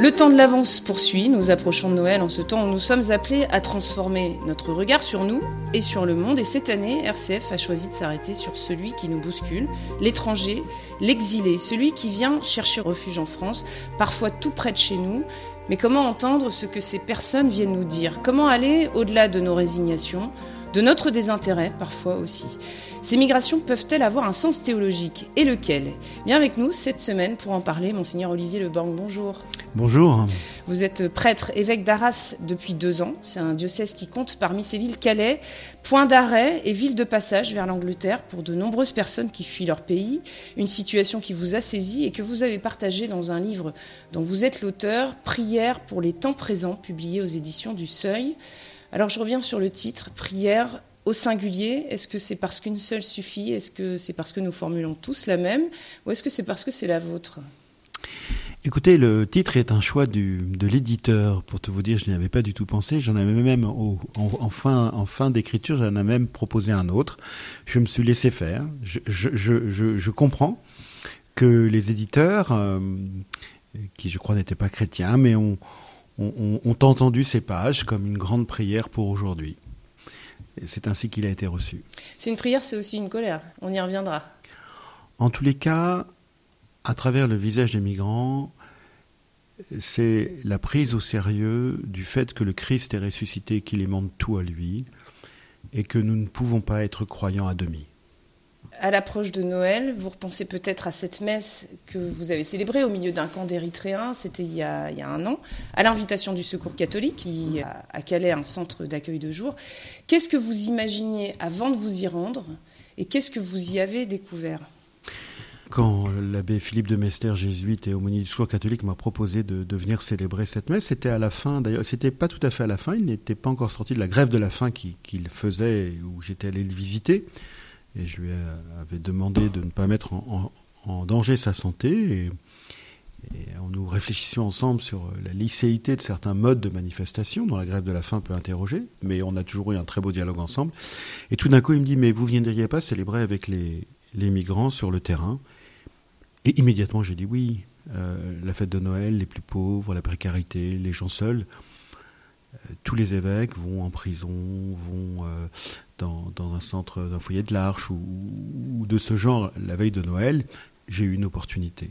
Le temps de l'avance poursuit, nous approchons de Noël en ce temps où nous sommes appelés à transformer notre regard sur nous et sur le monde. Et cette année, RCF a choisi de s'arrêter sur celui qui nous bouscule, l'étranger, l'exilé, celui qui vient chercher refuge en France, parfois tout près de chez nous. Mais comment entendre ce que ces personnes viennent nous dire? Comment aller au-delà de nos résignations, de notre désintérêt parfois aussi ces migrations peuvent-elles avoir un sens théologique Et lequel? Bien avec nous cette semaine pour en parler, Monseigneur Olivier Leborg, bonjour. Bonjour. Vous êtes prêtre, évêque d'Arras depuis deux ans. C'est un diocèse qui compte parmi ses villes Calais, point d'arrêt et ville de passage vers l'Angleterre pour de nombreuses personnes qui fuient leur pays. Une situation qui vous a saisi et que vous avez partagée dans un livre dont vous êtes l'auteur, Prière pour les temps présents, publié aux éditions du Seuil. Alors je reviens sur le titre, Prière au singulier Est-ce que c'est parce qu'une seule suffit? Est-ce que c'est parce que nous formulons tous la même? Ou est-ce que c'est parce que c'est la vôtre? Écoutez, le titre est un choix de l'éditeur. Pour te vous dire, je n'y avais pas du tout pensé. J'en avais même, en, fin, d'écriture, j'en ai même proposé un autre. Je me suis laissé faire. Je, comprends que les éditeurs, euh, qui je crois n'étaient pas chrétiens, mais ont entendu ces pages comme une grande prière pour aujourd'hui c'est ainsi qu'il a été reçu. C'est une prière, c'est aussi une colère. On y reviendra. En tous les cas, à travers le visage des migrants, c'est la prise au sérieux du fait que le Christ est ressuscité, qu'il émande tout à lui, et que nous ne pouvons pas être croyants à demi à l'approche de Noël, vous repensez peut-être à cette messe que vous avez célébrée au milieu d'un camp d'Érythréens, c'était il, y a un an, à l'invitation du Secours catholique, qui a à Calais un centre d'accueil de jour. Qu'est-ce que vous imaginiez avant de vous y rendre et qu'est-ce que vous y avez découvert? Quand l'abbé Philippe de Mester, jésuite et aumônier du Secours catholique, m'a proposé de, venir célébrer cette messe, c'était à la fin, d'ailleurs, c'était pas tout à fait à la fin, il n'était pas encore sorti de la grève de la faim qu'il faisait, où j'étais allé le visiter et je lui avais demandé de ne pas mettre en, danger sa santé. Et, nous réfléchissions ensemble sur la licéité de certains modes de manifestation dont la grève de la faim peut interroger, mais on a toujours eu un très beau dialogue ensemble. Et tout d'un coup, il me dit, mais vous viendriez pas célébrer avec les, migrants sur le terrain? Et immédiatement, j'ai dit oui. Euh, la fête de Noël, les plus pauvres, la précarité, les gens seuls. Euh, tous les évêques vont en prison, vont euh, dans, un centre, d'un foyer de l'Arche ou, de ce genre la veille de Noël, j'ai eu une opportunité.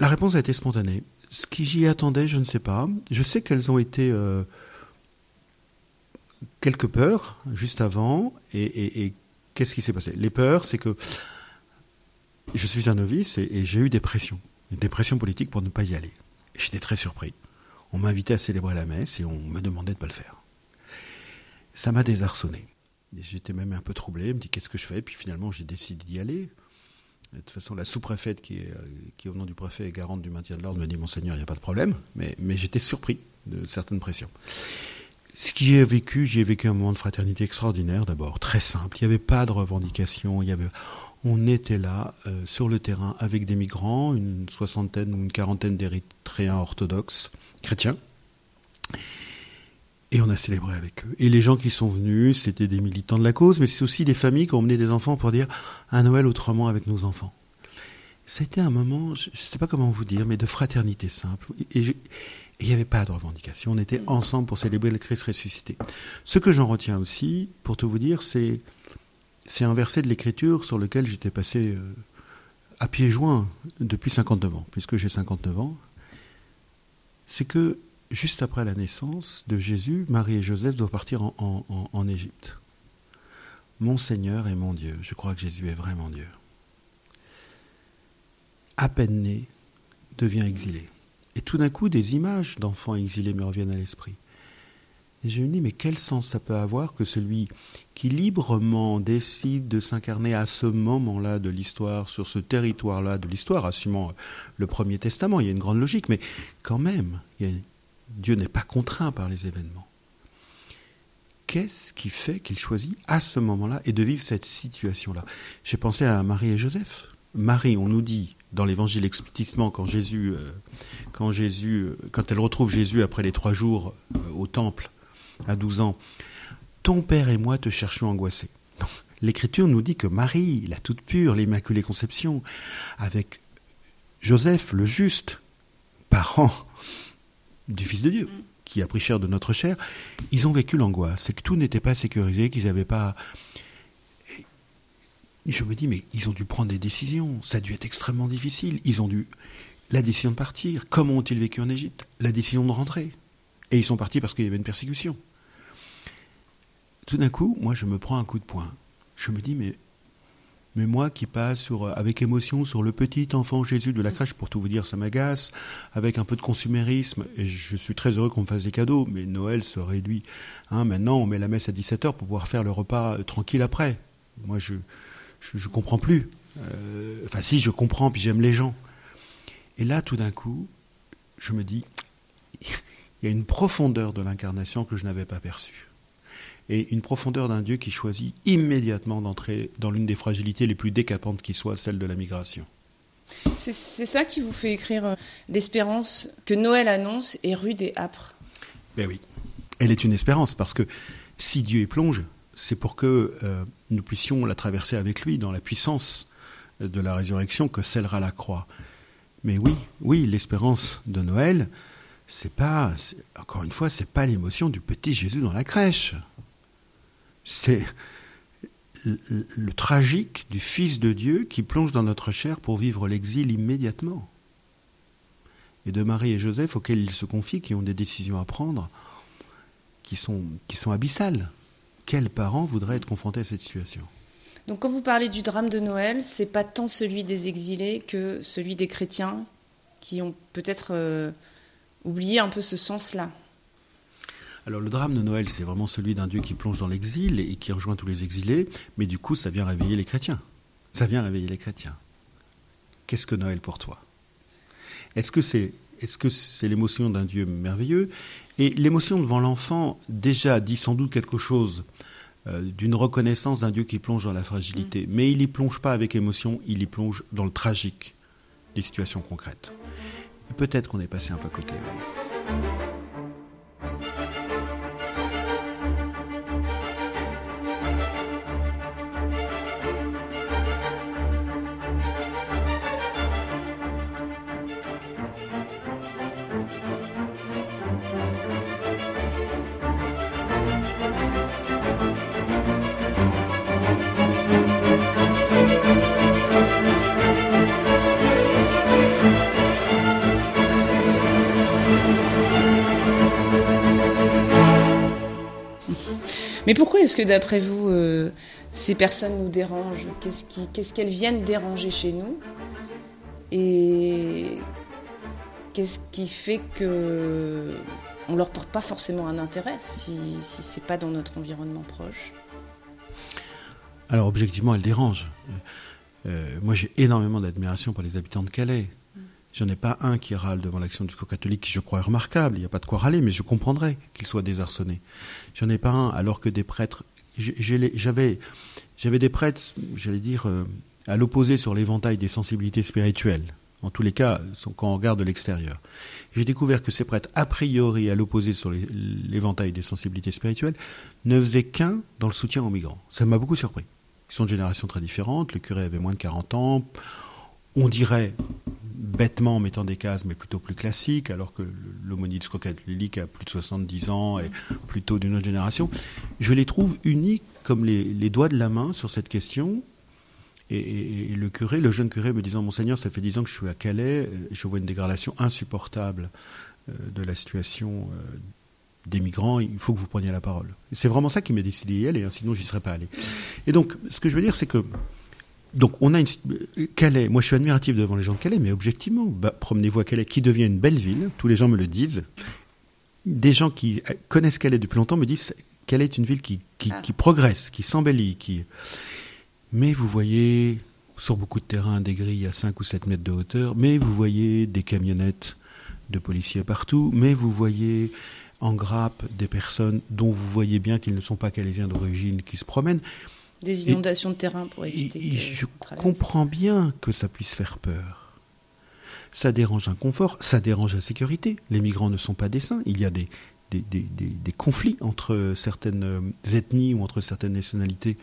La réponse a été spontanée. Ce qui j'y attendais, je ne sais pas. Je sais qu'elles ont été euh, quelques peurs juste avant. Et, qu'est-ce qui s'est passé? Les peurs, c'est que je suis un novice et, j'ai eu des pressions, des pressions politiques pour ne pas y aller. J'étais très surpris. On m'a invité à célébrer la messe et on me demandait de ne pas le faire ça m'a désarçonné. J'étais même un peu troublé, je me dis qu'est-ce que je fais, puis finalement j'ai décidé d'y aller. De toute façon, la sous-préfète, qui, euh, au nom du préfet est garante du maintien de l'ordre, me dit Monseigneur, il n'y a pas de problème, mais j'étais surpris de certaines pressions. Ce que j'ai vécu, j'ai vécu un moment de fraternité extraordinaire d'abord, très simple. Il n'y avait pas de revendication, il y avait, on était là euh, sur le terrain avec des migrants, une soixantaine ou une quarantaine d'Érythréens orthodoxes chrétiens. Et on a célébré avec eux. Et les gens qui sont venus, c'était des militants de la cause, mais c'est aussi des familles qui ont emmené des enfants pour dire un Noël autrement avec nos enfants. Été un moment, je ne sais pas comment vous dire, mais de fraternité simple. Et il n'y avait pas de revendication. On était ensemble pour célébrer le Christ ressuscité. Ce que j'en retiens aussi, pour tout vous dire, c'est, c'est un verset de l'Écriture sur lequel j'étais passé euh, à pieds joints depuis 59 ans, puisque j'ai 59 ans. C'est que juste après la naissance de Jésus, Marie et Joseph doivent partir en, Égypte. Mon Seigneur est mon Dieu. Je crois que Jésus est vraiment Dieu. À peine né, devient exilé. Et tout d'un coup, des images d'enfants exilés me reviennent à l'esprit. Et je me dis, mais quel sens ça peut avoir que celui qui librement décide de s'incarner à ce moment-là de l'histoire, sur ce territoire-là de l'histoire, assumant le Premier Testament, il y a une grande logique, mais quand même, Dieu n'est pas contraint par les événements. Qu'est-ce qui fait qu'il choisit à ce moment-là et de vivre cette situation-là? J'ai pensé à Marie et Joseph. Marie, on nous dit dans l'Évangile explicitement quand Jésus, euh, euh, quand elle retrouve Jésus après les trois jours euh, au temple à 12 ans, ton père et moi te cherchons angoissés. L'Écriture nous dit que Marie, la toute pure, l'Immaculée Conception, avec Joseph, le juste, parents du Fils de Dieu, qui a pris chair de notre chair, ils ont vécu l'angoisse, c'est que tout n'était pas sécurisé, qu'ils n'avaient pas... Je me dis, mais ils ont dû prendre des décisions, ça a dû être extrêmement difficile, ils ont dû... La décision de partir, comment ont-ils vécu en Égypte? La décision de rentrer. Et ils sont partis parce qu'il y avait une persécution. Tout d'un coup, moi, je me prends un coup de poing. Je me dis, mais mais moi qui passe sur, avec émotion sur le petit enfant Jésus de la crèche, pour tout vous dire, ça m'agace, avec un peu de consumérisme, et je suis très heureux qu'on me fasse des cadeaux, mais Noël se réduit. Hein, maintenant, on met la messe à 17h pour pouvoir faire le repas euh, tranquille après. Moi, je je, comprends plus. Euh, enfin, si, je comprends, puis j'aime les gens. Et là, tout d'un coup, je me dis, il y a une profondeur de l'incarnation que je n'avais pas perçue et une profondeur d'un Dieu qui choisit immédiatement d'entrer dans l'une des fragilités les plus décapantes qui soit, celle de la migration. C'est ça qui vous fait écrire euh, l'espérance que Noël annonce est rude et âpre. Ben oui, elle est une espérance parce que si Dieu y plonge, c'est pour que euh, nous puissions la traverser avec lui dans la puissance de la résurrection que scellera la croix. Mais oui, oui, l'espérance de Noël, c'est pas, encore une fois, c'est pas l'émotion du petit Jésus dans la crèche. C'est le, tragique du Fils de Dieu qui plonge dans notre chair pour vivre l'exil immédiatement. Et de Marie et Joseph auxquels il se confie, qui ont des décisions à prendre, qui sont abyssales. Quels parents voudraient être confrontés à cette situation? Donc quand vous parlez du drame de Noël, c'est pas tant celui des exilés que celui des chrétiens qui ont peut-être euh, oublié un peu ce sens-là. Alors le drame de Noël, c'est vraiment celui d'un Dieu qui plonge dans l'exil et qui rejoint tous les exilés, mais du coup, ça vient réveiller les chrétiens. Ça vient réveiller les chrétiens. Qu'est-ce que Noël pour toi? Est-ce que c'est est-ce que c'est l'émotion d'un Dieu merveilleux? Et l'émotion devant l'enfant déjà dit sans doute quelque chose euh, d'une reconnaissance d'un Dieu qui plonge dans la fragilité, mm. mais il n'y plonge pas avec émotion, il y plonge dans le tragique des situations concrètes. Peut-être qu'on est passé un peu à côté. Mais pourquoi est-ce que d'après vous, euh, ces personnes nous dérangent Qu'est-ce qu'elles viennent déranger chez nous Et qu'est-ce qui fait que on leur porte pas forcément un intérêt si, si c'est pas dans notre environnement proche? Alors objectivement, elles dérangent. Euh, moi, j'ai énormément d'admiration pour les habitants de Calais. J'en ai pas un qui râle devant l'action du catholique, qui je crois est remarquable. Il n'y a pas de quoi râler, mais je comprendrais qu'il soit désarçonné. J'en ai pas un, alors que des prêtres. J'avais, j'avais des prêtres, j'allais dire, euh, à l'opposé sur l'éventail des sensibilités spirituelles. En tous les cas, quand on regarde de l'extérieur. J'ai découvert que ces prêtres, a priori à l'opposé sur l'éventail des sensibilités spirituelles, ne faisaient qu'un dans le soutien aux migrants. Ça m'a beaucoup surpris. Ils sont de générations très différentes. Le curé avait moins de 40 ans. On dirait, bêtement en mettant des cases, mais plutôt plus classiques, alors que du catholique a plus de 70 ans et plutôt d'une autre génération. Je les trouve uniques comme les, doigts de la main sur cette question. Et, le curé, le jeune curé me disant, Monseigneur, ça fait 10 ans que je suis à Calais, je vois une dégradation insupportable euh, de la situation euh, des migrants, il faut que vous preniez la parole. C'est vraiment ça qui m'a décidé d'y aller, hein, sinon j'y serais pas allé. Et donc, ce que je veux dire, c'est que donc on a une Calais. Moi, je suis admiratif devant les gens de Calais, mais objectivement, bah, promenez-vous à Calais, qui devient une belle ville. Tous les gens me le disent. Des gens qui connaissent Calais depuis longtemps me disent Calais est une ville qui, qui, ah. qui progresse, qui s'embellit, qui. Mais vous voyez sur beaucoup de terrains des grilles à 5 ou 7 mètres de hauteur, mais vous voyez des camionnettes de policiers partout, mais vous voyez en grappe des personnes dont vous voyez bien qu'ils ne sont pas calaisiens d'origine qui se promènent. Des inondations de terrain pour éviter. Et, je comprends bien que ça puisse faire peur. Ça dérange un confort, ça dérange la sécurité. Les migrants ne sont pas des saints. Il y a des, des, conflits entre certaines ethnies ou entre certaines nationalités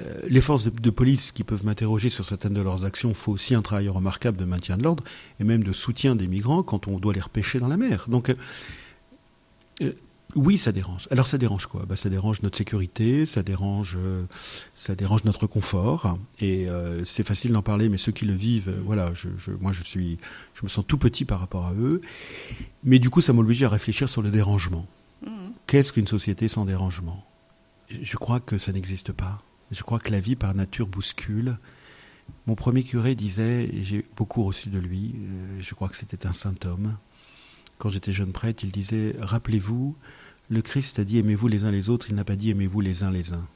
Euh, les forces de, police qui peuvent m'interroger sur certaines de leurs actions font aussi un travail remarquable de maintien de l'ordre et même de soutien des migrants quand on doit les repêcher dans la mer. Donc, euh, euh, oui, ça dérange. Alors ça dérange quoi? Bah, Ça dérange notre sécurité, ça dérange, ça dérange notre confort. Et c'est facile d'en parler, mais ceux qui le vivent, voilà, je, moi je suis, je me sens tout petit par rapport à eux. Mais du coup, ça m'oblige à réfléchir sur le dérangement. Mmh. Qu'est-ce qu'une société sans dérangement? Je crois que ça n'existe pas. Je crois que la vie par nature bouscule. Mon premier curé disait, et j'ai beaucoup reçu de lui, euh, je crois que c'était un saint homme, quand j'étais jeune prêtre, il disait, rappelez-vous, le Christ a dit aimez-vous les uns les autres, il n'a pas dit aimez-vous les uns les uns.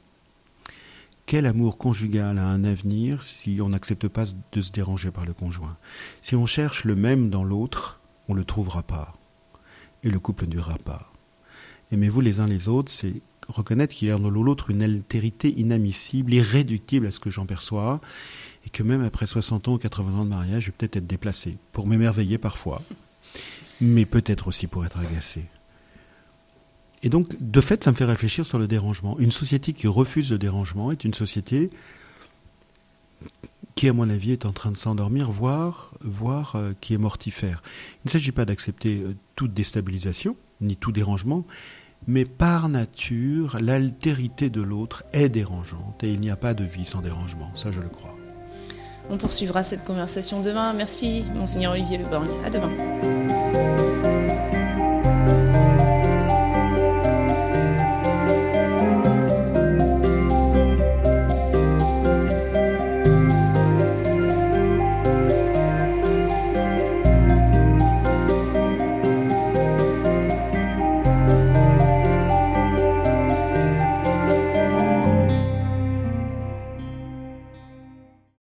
Quel amour conjugal a un avenir si on n'accepte pas de se déranger par le conjoint? Si on cherche le même dans l'autre, on ne le trouvera pas. Et le couple ne durera pas. Aimez-vous les uns les autres, c'est reconnaître qu'il y a dans l'autre une altérité inadmissible, irréductible à ce que j'en perçois, et que même après 60 ans ou 80 ans de mariage, je vais peut-être être déplacé, pour m'émerveiller parfois, mais peut-être aussi pour être agacé. Et donc, de fait, ça me fait réfléchir sur le dérangement. Une société qui refuse le dérangement est une société qui, à mon avis, est en train de s'endormir, voire, voire euh, qui est mortifère. Il ne s'agit pas d'accepter euh, toute déstabilisation, ni tout dérangement, mais par nature, l'altérité de l'autre est dérangeante et il n'y a pas de vie sans dérangement, ça je le crois. On poursuivra cette conversation demain. Merci, Monseigneur Olivier Leborgne. À demain.